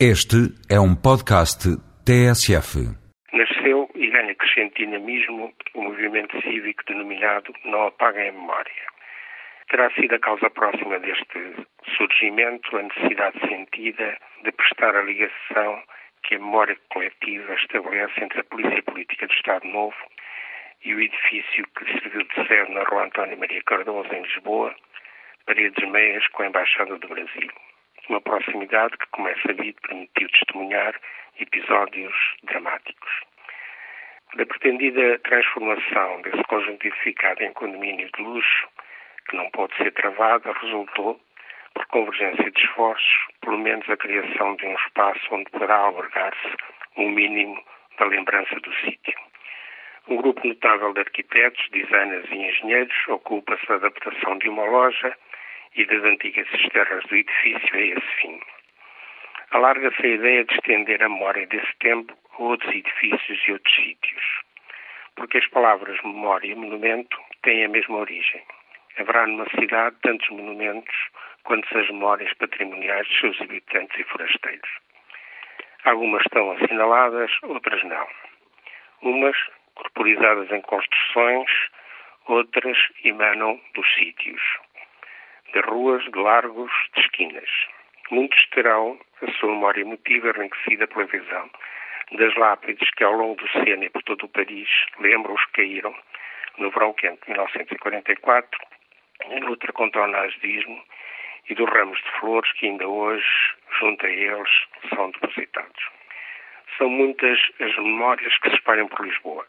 Este é um podcast TSF. Nasceu e ganha crescente dinamismo o movimento cívico denominado Não Apaguem a Memória. Terá sido a causa próxima deste surgimento a necessidade sentida de prestar a ligação que a memória coletiva estabelece entre a Polícia Política do Estado Novo e o edifício que serviu de sede na Rua António Maria Cardoso, em Lisboa, paredes meias com a Embaixada do Brasil uma proximidade que, como é sabido, permitiu testemunhar episódios dramáticos. Da pretendida transformação desse conjunto edificado em condomínio de luxo, que não pode ser travada, resultou, por convergência de esforços, pelo menos a criação de um espaço onde poderá albergar-se um mínimo da lembrança do sítio. Um grupo notável de arquitetos, designers e engenheiros ocupa-se da adaptação de uma loja e das antigas cisternas do edifício a esse fim. Alarga-se a ideia de estender a memória desse tempo a outros edifícios e outros sítios, porque as palavras memória e monumento têm a mesma origem. Haverá numa cidade tantos monumentos quanto as memórias patrimoniais dos seus habitantes e forasteiros. Algumas estão assinaladas, outras não. Umas corporizadas em construções, outras emanam dos sítios de ruas, de largos, de esquinas. Muitos terão a sua memória emotiva enriquecida pela visão das lápides que, ao longo do Sena e por todo o Paris, lembram os que caíram no verão quente de 1944, em luta contra o nazismo e dos ramos de flores que ainda hoje, junto a eles, são depositados. São muitas as memórias que se espalham por Lisboa,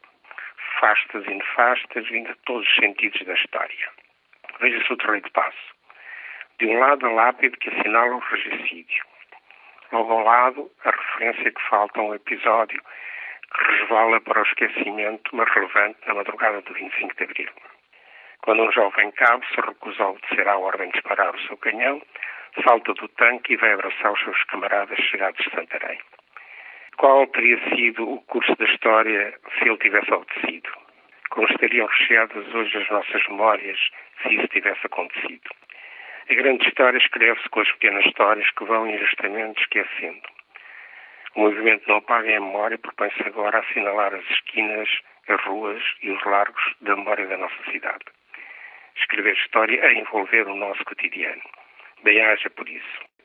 fastas e nefastas, vindo de todos os sentidos da história. Veja-se o terreno de passo de um lado, a lápide que assinala o regicídio. Logo ao lado, a referência que falta a um episódio que resvala para o esquecimento, mas relevante, na madrugada do 25 de abril. Quando um jovem cabo se recusa a obedecer à ordem de disparar o seu canhão, salta do tanque e vai abraçar os seus camaradas chegados de Santarém. Qual teria sido o curso da história se ele tivesse obedecido? Como estariam recheadas hoje as nossas memórias se isso tivesse acontecido? A grande história escreve-se com as pequenas histórias que vão injustamente esquecendo. O movimento não apaga a memória, propõe-se agora a assinalar as esquinas, as ruas e os largos da memória da nossa cidade. Escrever história é envolver o nosso cotidiano. Bem haja por isso.